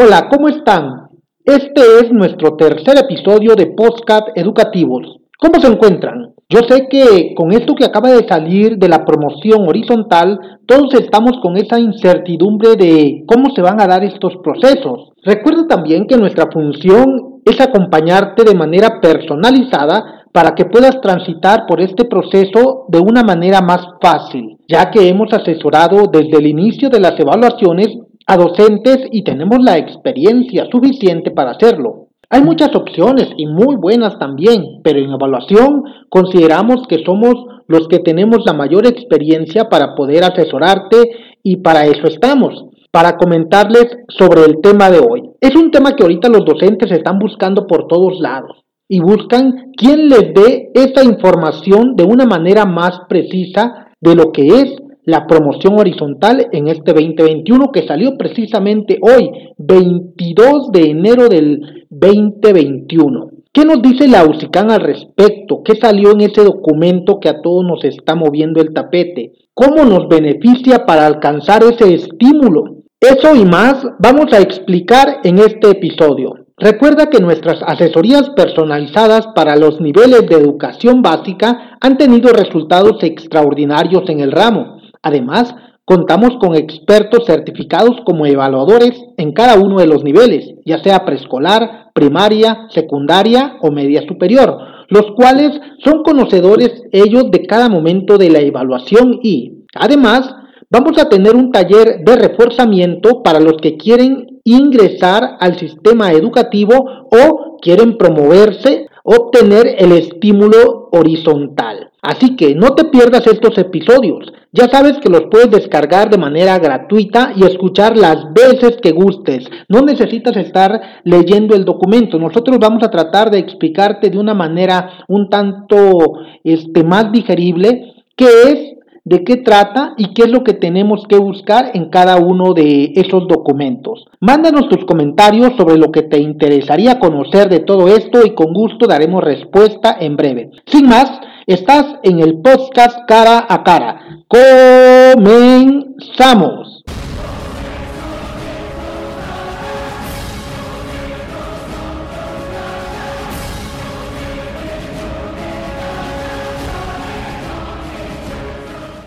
Hola, ¿cómo están? Este es nuestro tercer episodio de Postcat Educativos. ¿Cómo se encuentran? Yo sé que con esto que acaba de salir de la promoción horizontal, todos estamos con esa incertidumbre de cómo se van a dar estos procesos. Recuerda también que nuestra función es acompañarte de manera personalizada para que puedas transitar por este proceso de una manera más fácil, ya que hemos asesorado desde el inicio de las evaluaciones a docentes y tenemos la experiencia suficiente para hacerlo. Hay muchas opciones y muy buenas también, pero en evaluación consideramos que somos los que tenemos la mayor experiencia para poder asesorarte y para eso estamos, para comentarles sobre el tema de hoy. Es un tema que ahorita los docentes están buscando por todos lados y buscan quien les dé esta información de una manera más precisa de lo que es la promoción horizontal en este 2021 que salió precisamente hoy, 22 de enero del 2021. ¿Qué nos dice la UCICAN al respecto? ¿Qué salió en ese documento que a todos nos está moviendo el tapete? ¿Cómo nos beneficia para alcanzar ese estímulo? Eso y más vamos a explicar en este episodio. Recuerda que nuestras asesorías personalizadas para los niveles de educación básica han tenido resultados extraordinarios en el ramo. Además, contamos con expertos certificados como evaluadores en cada uno de los niveles, ya sea preescolar, primaria, secundaria o media superior, los cuales son conocedores ellos de cada momento de la evaluación y, además, vamos a tener un taller de reforzamiento para los que quieren ingresar al sistema educativo o quieren promoverse, obtener el estímulo horizontal. Así que no te pierdas estos episodios. Ya sabes que los puedes descargar de manera gratuita y escuchar las veces que gustes. No necesitas estar leyendo el documento. Nosotros vamos a tratar de explicarte de una manera un tanto este, más digerible qué es, de qué trata y qué es lo que tenemos que buscar en cada uno de esos documentos. Mándanos tus comentarios sobre lo que te interesaría conocer de todo esto y con gusto daremos respuesta en breve. Sin más, Estás en el podcast cara a cara. Comenzamos.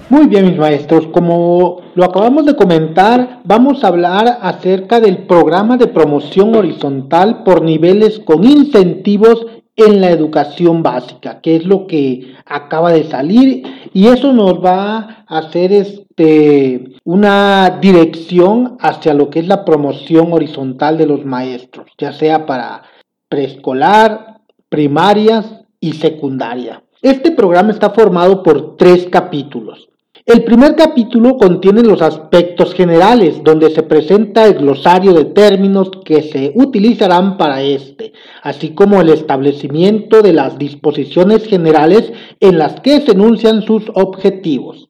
Muy bien, mis maestros, como lo acabamos de comentar, vamos a hablar acerca del programa de promoción horizontal por niveles con incentivos en la educación básica, que es lo que acaba de salir y eso nos va a hacer este una dirección hacia lo que es la promoción horizontal de los maestros, ya sea para preescolar, primarias y secundaria. Este programa está formado por tres capítulos. El primer capítulo contiene los aspectos generales, donde se presenta el glosario de términos que se utilizarán para este, así como el establecimiento de las disposiciones generales en las que se enuncian sus objetivos.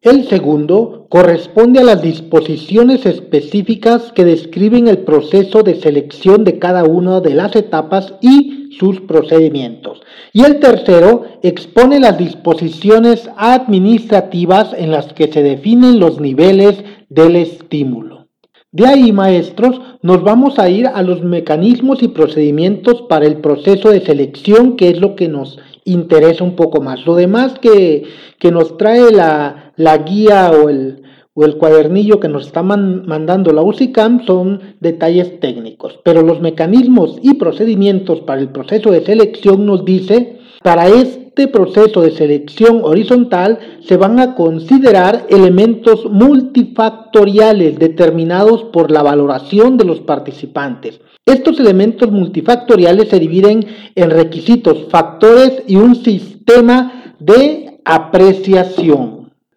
El segundo corresponde a las disposiciones específicas que describen el proceso de selección de cada una de las etapas y sus procedimientos. Y el tercero expone las disposiciones administrativas en las que se definen los niveles del estímulo. De ahí, maestros, nos vamos a ir a los mecanismos y procedimientos para el proceso de selección, que es lo que nos interesa un poco más. Lo demás que, nos trae la, la guía o el, o el cuadernillo que nos está mandando la UCICAM son detalles técnicos, pero los mecanismos y procedimientos para el proceso de selección nos dice, para este proceso de selección horizontal se van a considerar elementos multifactoriales determinados por la valoración de los participantes. Estos elementos multifactoriales se dividen en requisitos, factores y un sistema de apreciación.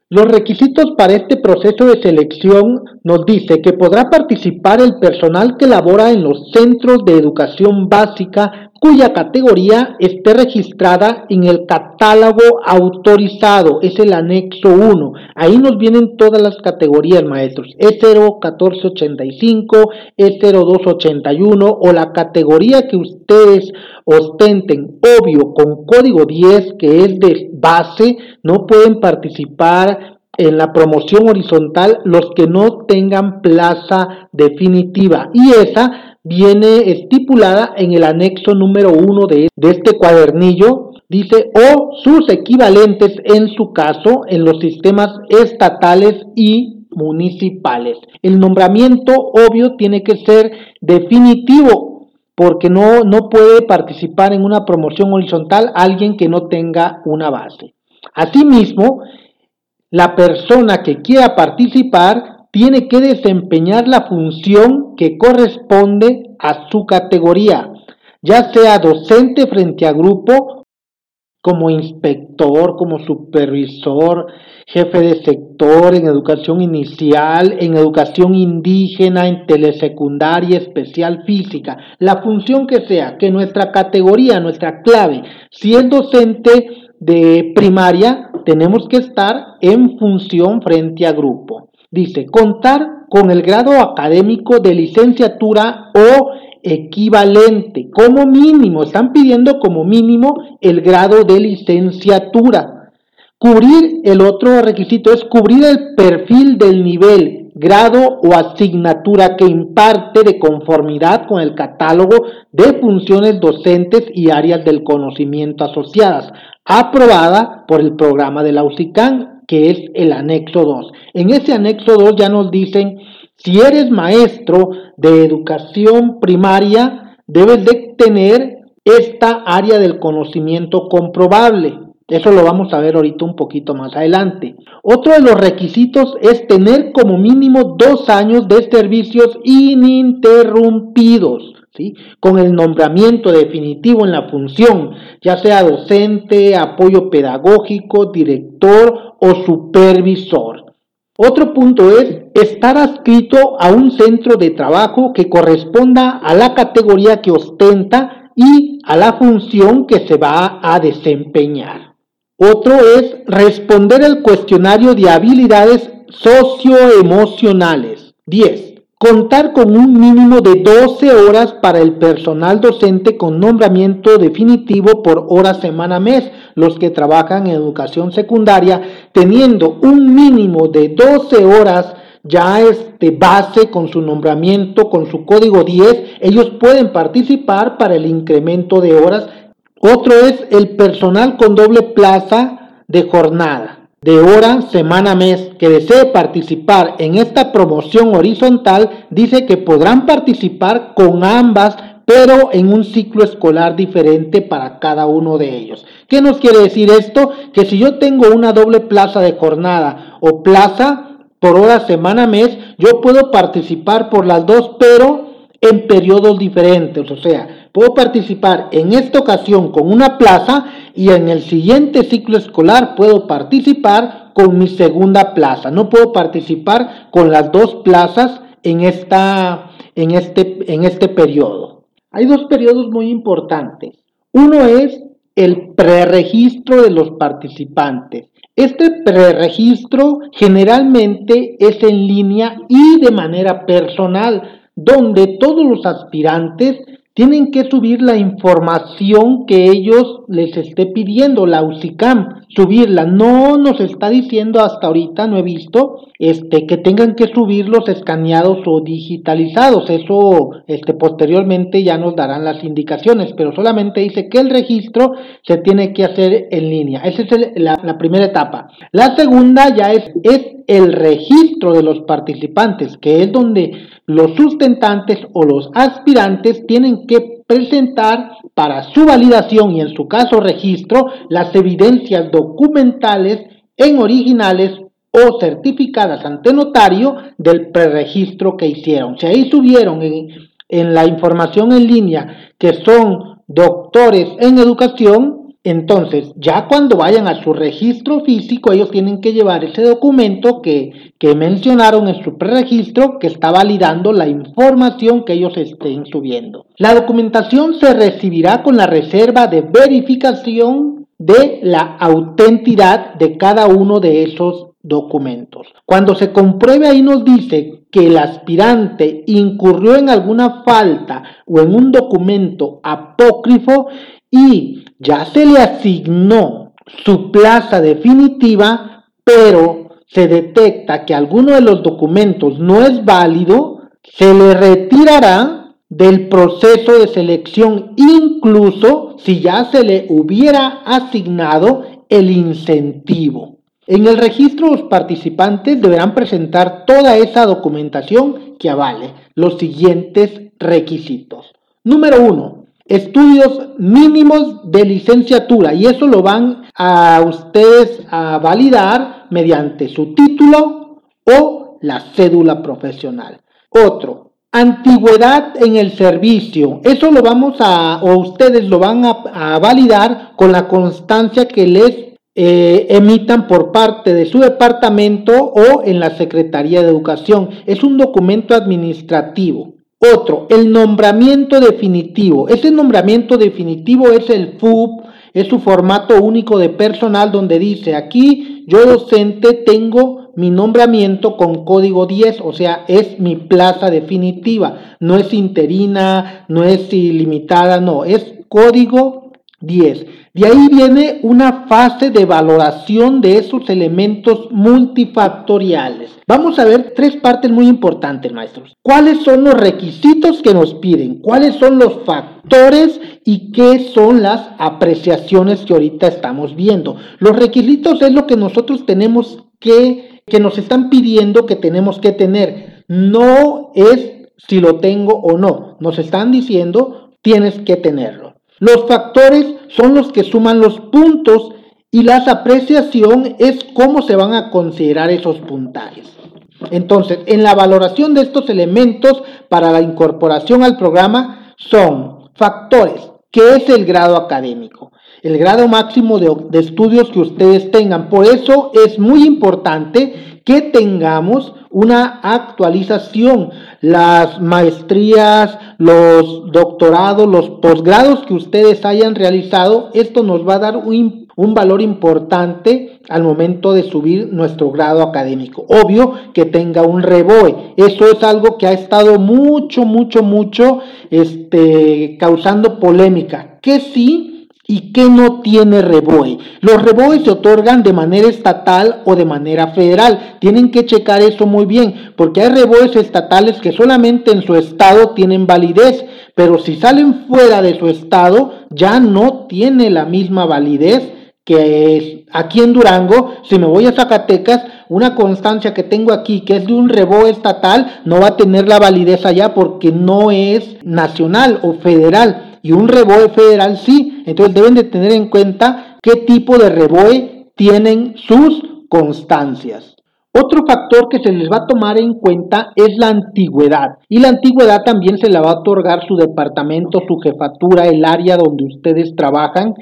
Los requisitos para este proceso de selección nos dice que podrá participar el personal que labora en los centros de educación básica cuya categoría esté registrada en el catálogo autorizado, es el anexo 1. Ahí nos vienen todas las categorías, maestros. E01485, E0281 o la categoría que ustedes ostenten, obvio, con código 10 que es de base, no pueden participar en la promoción horizontal los que no tengan plaza definitiva y esa viene estipulada en el anexo número uno de, de este cuadernillo dice o sus equivalentes en su caso en los sistemas estatales y municipales. El nombramiento obvio tiene que ser definitivo porque no, no puede participar en una promoción horizontal alguien que no tenga una base. Asimismo, la persona que quiera participar tiene que desempeñar la función que corresponde a su categoría, ya sea docente frente a grupo, como inspector, como supervisor, jefe de sector en educación inicial, en educación indígena, en telesecundaria, especial física, la función que sea, que nuestra categoría, nuestra clave, si es docente de primaria, tenemos que estar en función frente a grupo. Dice, contar con el grado académico de licenciatura o equivalente, como mínimo, están pidiendo como mínimo el grado de licenciatura. Cubrir el otro requisito es cubrir el perfil del nivel, grado o asignatura que imparte de conformidad con el catálogo de funciones docentes y áreas del conocimiento asociadas, aprobada por el programa de la UCICAN, que es el anexo 2. En ese anexo 2 ya nos dicen, si eres maestro de educación primaria, debes de tener esta área del conocimiento comprobable. Eso lo vamos a ver ahorita un poquito más adelante. Otro de los requisitos es tener como mínimo dos años de servicios ininterrumpidos con el nombramiento definitivo en la función, ya sea docente, apoyo pedagógico, director o supervisor. Otro punto es estar adscrito a un centro de trabajo que corresponda a la categoría que ostenta y a la función que se va a desempeñar. Otro es responder el cuestionario de habilidades socioemocionales. 10. Contar con un mínimo de 12 horas para el personal docente con nombramiento definitivo por hora semana mes, los que trabajan en educación secundaria, teniendo un mínimo de 12 horas ya de base con su nombramiento, con su código 10, ellos pueden participar para el incremento de horas. Otro es el personal con doble plaza de jornada de hora, semana, mes que desee participar en esta promoción horizontal, dice que podrán participar con ambas, pero en un ciclo escolar diferente para cada uno de ellos. ¿Qué nos quiere decir esto? Que si yo tengo una doble plaza de jornada o plaza por hora, semana, mes, yo puedo participar por las dos, pero en periodos diferentes. O sea, puedo participar en esta ocasión con una plaza y en el siguiente ciclo escolar puedo participar con mi segunda plaza. No puedo participar con las dos plazas en, esta, en, este, en este periodo. Hay dos periodos muy importantes. Uno es el preregistro de los participantes. Este preregistro generalmente es en línea y de manera personal, donde todos los aspirantes tienen que subir la información que ellos les esté pidiendo, la UCICAM, subirla. No nos está diciendo hasta ahorita, no he visto, este, que tengan que subirlos escaneados o digitalizados. Eso, este, posteriormente ya nos darán las indicaciones, pero solamente dice que el registro se tiene que hacer en línea. Esa es la, la, primera etapa. La segunda ya es, es el registro de los participantes, que es donde los sustentantes o los aspirantes tienen que presentar para su validación y en su caso registro las evidencias documentales en originales o certificadas ante notario del preregistro que hicieron. Si ahí subieron en, en la información en línea que son doctores en educación, entonces, ya cuando vayan a su registro físico, ellos tienen que llevar ese documento que, mencionaron en su preregistro que está validando la información que ellos estén subiendo. La documentación se recibirá con la reserva de verificación de la autenticidad de cada uno de esos documentos. Cuando se compruebe ahí nos dice que el aspirante incurrió en alguna falta o en un documento apócrifo y ya se le asignó su plaza definitiva, pero se detecta que alguno de los documentos no es válido, se le retirará del proceso de selección, incluso si ya se le hubiera asignado el incentivo. En el registro los participantes deberán presentar toda esa documentación que avale los siguientes requisitos. Número uno, estudios mínimos de licenciatura y eso lo van a ustedes a validar mediante su título o la cédula profesional. Otro, antigüedad en el servicio. Eso lo vamos a, o ustedes lo van a, validar con la constancia que les eh, emitan por parte de su departamento o en la Secretaría de Educación. Es un documento administrativo. Otro, el nombramiento definitivo. Ese nombramiento definitivo es el FUB, es su formato único de personal donde dice aquí yo docente tengo mi nombramiento con código 10, o sea, es mi plaza definitiva, no es interina, no es ilimitada, no, es código 10. De ahí viene una fase de valoración de esos elementos multifactoriales. Vamos a ver tres partes muy importantes, maestros. ¿Cuáles son los requisitos que nos piden? ¿Cuáles son los factores y qué son las apreciaciones que ahorita estamos viendo? Los requisitos es lo que nosotros tenemos que, que nos están pidiendo que tenemos que tener. No es si lo tengo o no. Nos están diciendo tienes que tenerlo. Los factores son los que suman los puntos y la apreciación es cómo se van a considerar esos puntajes. Entonces, en la valoración de estos elementos para la incorporación al programa son factores, que es el grado académico, el grado máximo de, de estudios que ustedes tengan. Por eso es muy importante que tengamos una actualización. Las maestrías, los doctorados, los posgrados que ustedes hayan realizado, esto nos va a dar un, un valor importante al momento de subir nuestro grado académico. Obvio que tenga un reboe. Eso es algo que ha estado mucho, mucho, mucho este, causando polémica. Que sí y que no tiene reboe. Los reboes se otorgan de manera estatal o de manera federal. Tienen que checar eso muy bien, porque hay reboes estatales que solamente en su estado tienen validez, pero si salen fuera de su estado ya no tiene la misma validez que es aquí en Durango, si me voy a Zacatecas, una constancia que tengo aquí, que es de un reboe estatal, no va a tener la validez allá porque no es nacional o federal y un reboe federal sí. Entonces deben de tener en cuenta qué tipo de reboe tienen sus constancias. Otro factor que se les va a tomar en cuenta es la antigüedad. Y la antigüedad también se la va a otorgar su departamento, su jefatura, el área donde ustedes trabajan,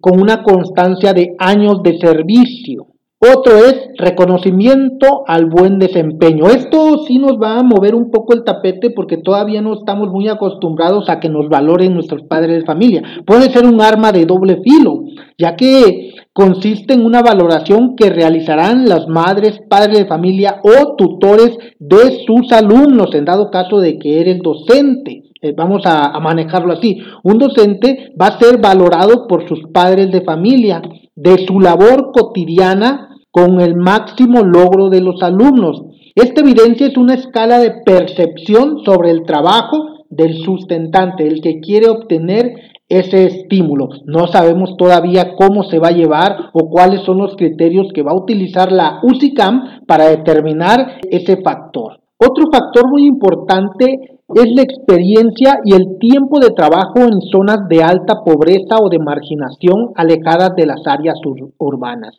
con una constancia de años de servicio. Otro es reconocimiento al buen desempeño. Esto sí nos va a mover un poco el tapete porque todavía no estamos muy acostumbrados a que nos valoren nuestros padres de familia. Puede ser un arma de doble filo, ya que consiste en una valoración que realizarán las madres, padres de familia o tutores de sus alumnos en dado caso de que eres docente. Eh, vamos a, a manejarlo así. Un docente va a ser valorado por sus padres de familia, de su labor cotidiana con el máximo logro de los alumnos. Esta evidencia es una escala de percepción sobre el trabajo del sustentante, el que quiere obtener ese estímulo. No sabemos todavía cómo se va a llevar o cuáles son los criterios que va a utilizar la UCICAM para determinar ese factor. Otro factor muy importante es la experiencia y el tiempo de trabajo en zonas de alta pobreza o de marginación alejadas de las áreas urbanas.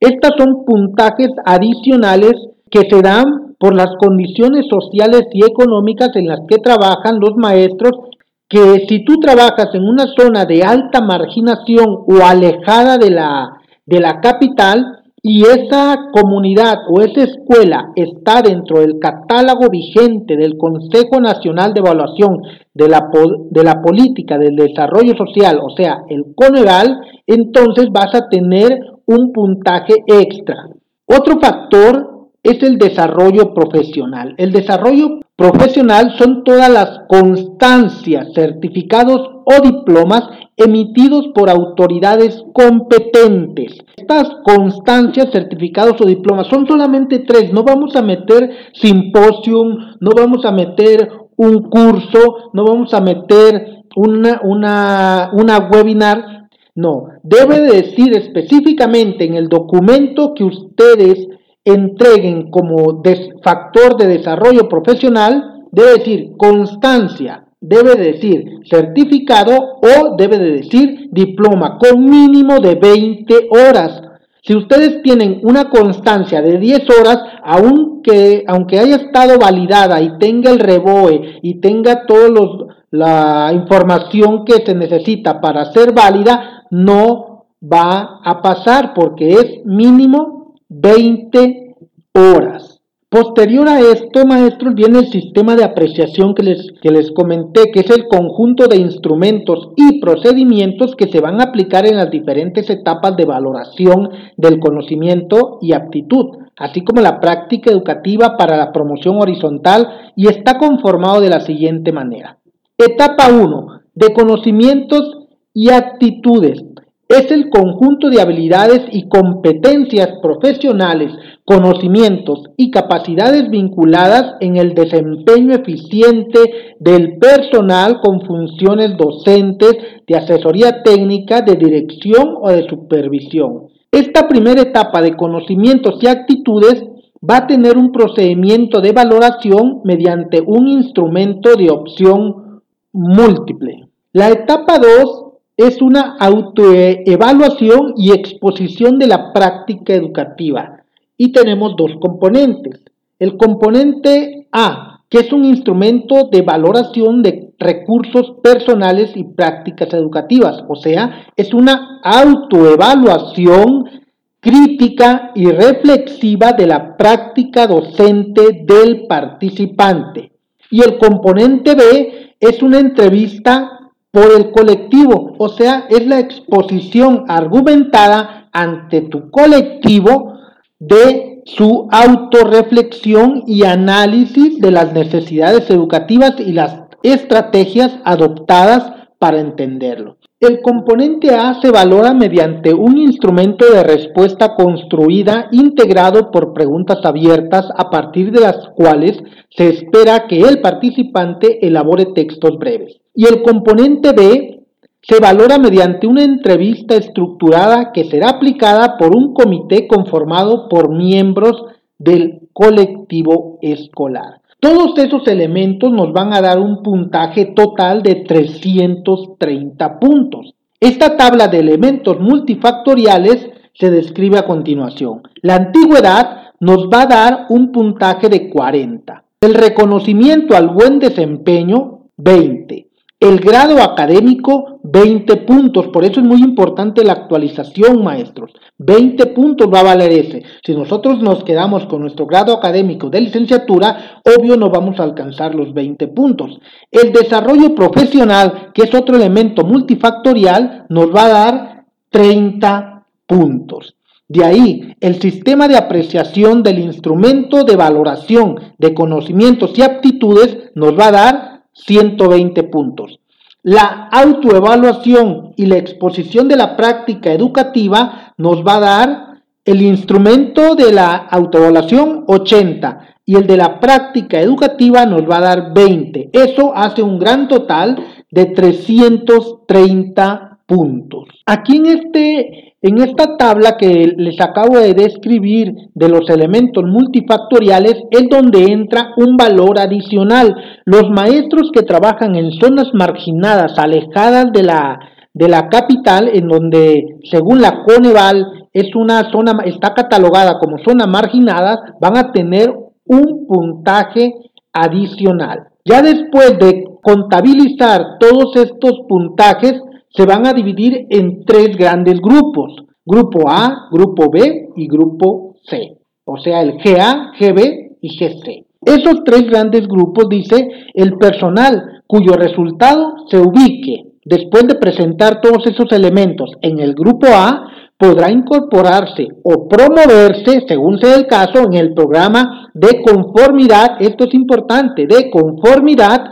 Estas son puntajes adicionales que se dan por las condiciones sociales y económicas en las que trabajan los maestros, que si tú trabajas en una zona de alta marginación o alejada de la, de la capital, y esa comunidad o esa escuela está dentro del catálogo vigente del Consejo Nacional de Evaluación de la, de la Política del Desarrollo Social, o sea, el CONEVAL, entonces vas a tener un puntaje extra. Otro factor es el desarrollo profesional. El desarrollo profesional son todas las constancias, certificados o diplomas emitidos por autoridades competentes. Estas constancias, certificados o diplomas son solamente tres. No vamos a meter simposium, no vamos a meter un curso, no vamos a meter una, una, una webinar. No, debe decir específicamente en el documento que ustedes entreguen como factor de desarrollo profesional, debe decir constancia, debe decir certificado o debe de decir diploma con mínimo de 20 horas. Si ustedes tienen una constancia de 10 horas, aunque, aunque haya estado validada y tenga el reboe y tenga toda la información que se necesita para ser válida, no va a pasar porque es mínimo 20 horas. Posterior a esto, maestros, viene el sistema de apreciación que les, que les comenté, que es el conjunto de instrumentos y procedimientos que se van a aplicar en las diferentes etapas de valoración del conocimiento y aptitud, así como la práctica educativa para la promoción horizontal y está conformado de la siguiente manera. Etapa 1. De conocimientos y actitudes es el conjunto de habilidades y competencias profesionales, conocimientos y capacidades vinculadas en el desempeño eficiente del personal con funciones docentes, de asesoría técnica, de dirección o de supervisión. Esta primera etapa de conocimientos y actitudes va a tener un procedimiento de valoración mediante un instrumento de opción múltiple. La etapa 2 es una autoevaluación y exposición de la práctica educativa. Y tenemos dos componentes. El componente A, que es un instrumento de valoración de recursos personales y prácticas educativas. O sea, es una autoevaluación crítica y reflexiva de la práctica docente del participante. Y el componente B es una entrevista por el colectivo, o sea, es la exposición argumentada ante tu colectivo de su autorreflexión y análisis de las necesidades educativas y las estrategias adoptadas para entenderlo. El componente A se valora mediante un instrumento de respuesta construida integrado por preguntas abiertas a partir de las cuales se espera que el participante elabore textos breves. Y el componente B se valora mediante una entrevista estructurada que será aplicada por un comité conformado por miembros del colectivo escolar. Todos esos elementos nos van a dar un puntaje total de 330 puntos. Esta tabla de elementos multifactoriales se describe a continuación. La antigüedad nos va a dar un puntaje de 40. El reconocimiento al buen desempeño, 20. El grado académico, 20 puntos. Por eso es muy importante la actualización, maestros. 20 puntos va a valer ese. Si nosotros nos quedamos con nuestro grado académico de licenciatura, obvio no vamos a alcanzar los 20 puntos. El desarrollo profesional, que es otro elemento multifactorial, nos va a dar 30 puntos. De ahí, el sistema de apreciación del instrumento de valoración de conocimientos y aptitudes nos va a dar 120 puntos. La autoevaluación y la exposición de la práctica educativa nos va a dar el instrumento de la autoevaluación 80 y el de la práctica educativa nos va a dar 20. Eso hace un gran total de 330 puntos. Aquí en este en esta tabla que les acabo de describir de los elementos multifactoriales es donde entra un valor adicional. Los maestros que trabajan en zonas marginadas, alejadas de la, de la capital, en donde según la Coneval es una zona, está catalogada como zona marginada, van a tener un puntaje adicional. Ya después de contabilizar todos estos puntajes, se van a dividir en tres grandes grupos. Grupo A, Grupo B y Grupo C. O sea, el GA, GB y GC. Esos tres grandes grupos dice el personal cuyo resultado se ubique después de presentar todos esos elementos en el grupo A podrá incorporarse o promoverse, según sea el caso, en el programa de conformidad, esto es importante, de conformidad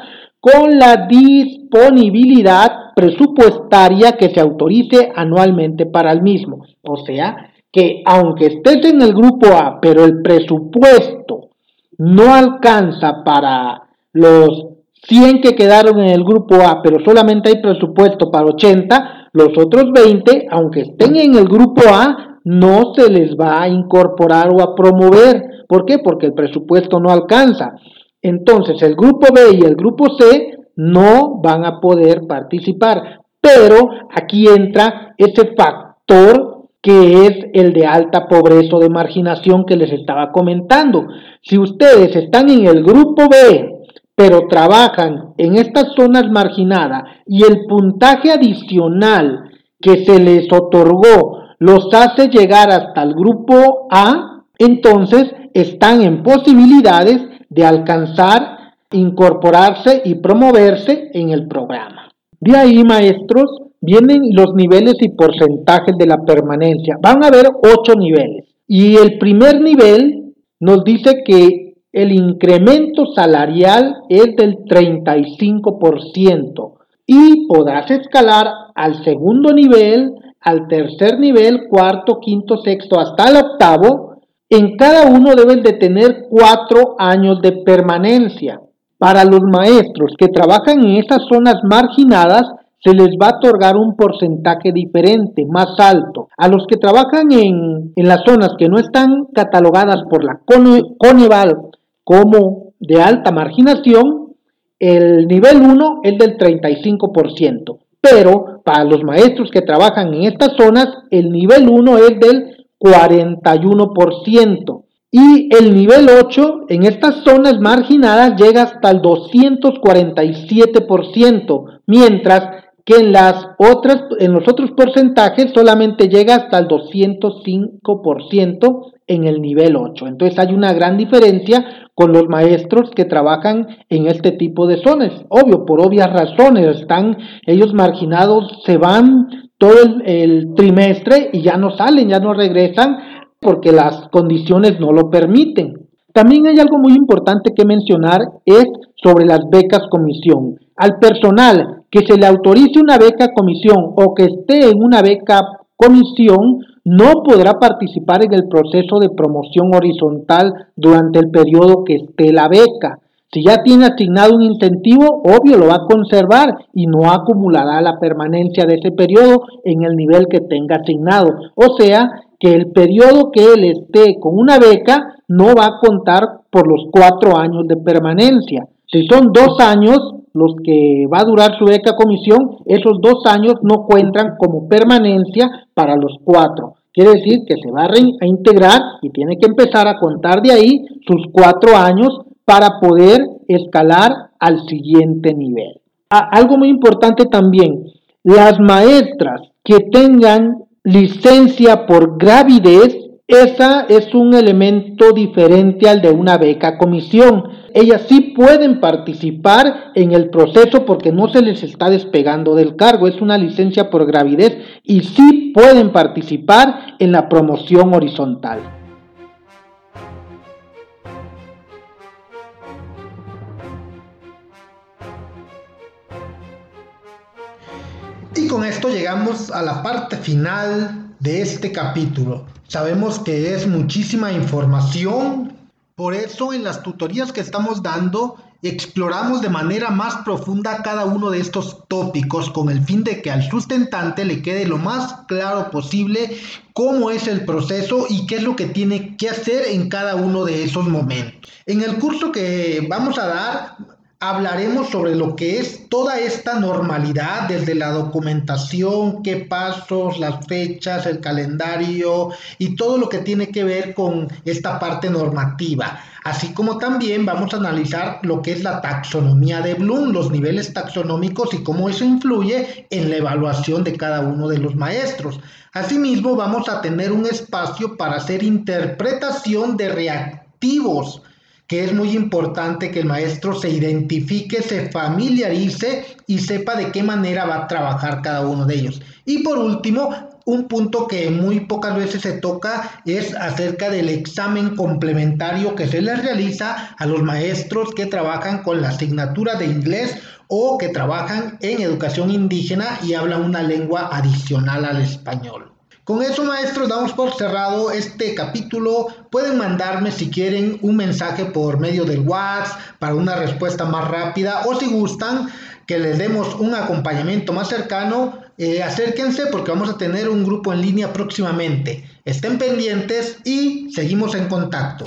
con la disponibilidad presupuestaria que se autorice anualmente para el mismo. O sea, que aunque estés en el grupo A, pero el presupuesto no alcanza para los 100 que quedaron en el grupo A, pero solamente hay presupuesto para 80, los otros 20, aunque estén en el grupo A, no se les va a incorporar o a promover. ¿Por qué? Porque el presupuesto no alcanza. Entonces el grupo B y el grupo C no van a poder participar. Pero aquí entra ese factor que es el de alta pobreza o de marginación que les estaba comentando. Si ustedes están en el grupo B pero trabajan en estas zonas marginadas y el puntaje adicional que se les otorgó los hace llegar hasta el grupo A, entonces están en posibilidades de alcanzar, incorporarse y promoverse en el programa. De ahí, maestros, vienen los niveles y porcentajes de la permanencia. Van a haber ocho niveles. Y el primer nivel nos dice que el incremento salarial es del 35% y podrás escalar al segundo nivel, al tercer nivel, cuarto, quinto, sexto, hasta el octavo. En cada uno deben de tener cuatro años de permanencia. Para los maestros que trabajan en estas zonas marginadas, se les va a otorgar un porcentaje diferente, más alto. A los que trabajan en, las zonas que no están catalogadas por la Coneval como de alta marginación, el nivel 1 es del 35%, pero para los maestros que trabajan en estas zonas, el nivel 1 es del 41%. Y el nivel 8 en estas zonas marginadas llega hasta el 247%, mientras que en las otras, en los otros porcentajes solamente llega hasta el 205% en el nivel 8. Entonces hay una gran diferencia con los maestros que trabajan en este tipo de zonas. Obvio, por obvias razones, están ellos marginados, se van todo el, trimestre y ya no salen, ya no regresan porque las condiciones no lo permiten. También hay algo muy importante que mencionar, es sobre las becas comisión. Al personal que se le autorice una beca comisión o que esté en una beca comisión, no podrá participar en el proceso de promoción horizontal durante el periodo que esté la beca. Si ya tiene asignado un incentivo, obvio lo va a conservar y no acumulará la permanencia de ese periodo en el nivel que tenga asignado. O sea, que el periodo que él esté con una beca no va a contar por los cuatro años de permanencia. Si son dos años los que va a durar su beca comisión, esos dos años no cuentan como permanencia para los cuatro. Quiere decir que se va a reintegrar y tiene que empezar a contar de ahí sus cuatro años para poder escalar al siguiente nivel. algo muy importante también, las maestras que tengan licencia por gravidez esa es un elemento diferente al de una beca comisión. Ellas sí pueden participar en el proceso porque no se les está despegando del cargo, es una licencia por gravidez y sí pueden participar en la promoción horizontal. Y con esto llegamos a la parte final de este capítulo. Sabemos que es muchísima información, por eso en las tutorías que estamos dando exploramos de manera más profunda cada uno de estos tópicos con el fin de que al sustentante le quede lo más claro posible cómo es el proceso y qué es lo que tiene que hacer en cada uno de esos momentos. En el curso que vamos a dar hablaremos sobre lo que es toda esta normalidad, desde la documentación, qué pasos, las fechas, el calendario y todo lo que tiene que ver con esta parte normativa. Así como también vamos a analizar lo que es la taxonomía de Bloom, los niveles taxonómicos y cómo eso influye en la evaluación de cada uno de los maestros. Asimismo, vamos a tener un espacio para hacer interpretación de reactivos que es muy importante que el maestro se identifique, se familiarice y sepa de qué manera va a trabajar cada uno de ellos. Y por último, un punto que muy pocas veces se toca es acerca del examen complementario que se les realiza a los maestros que trabajan con la asignatura de inglés o que trabajan en educación indígena y hablan una lengua adicional al español. Con eso, maestros, damos por cerrado este capítulo. Pueden mandarme si quieren un mensaje por medio del WhatsApp para una respuesta más rápida o si gustan que les demos un acompañamiento más cercano, eh, acérquense porque vamos a tener un grupo en línea próximamente. Estén pendientes y seguimos en contacto.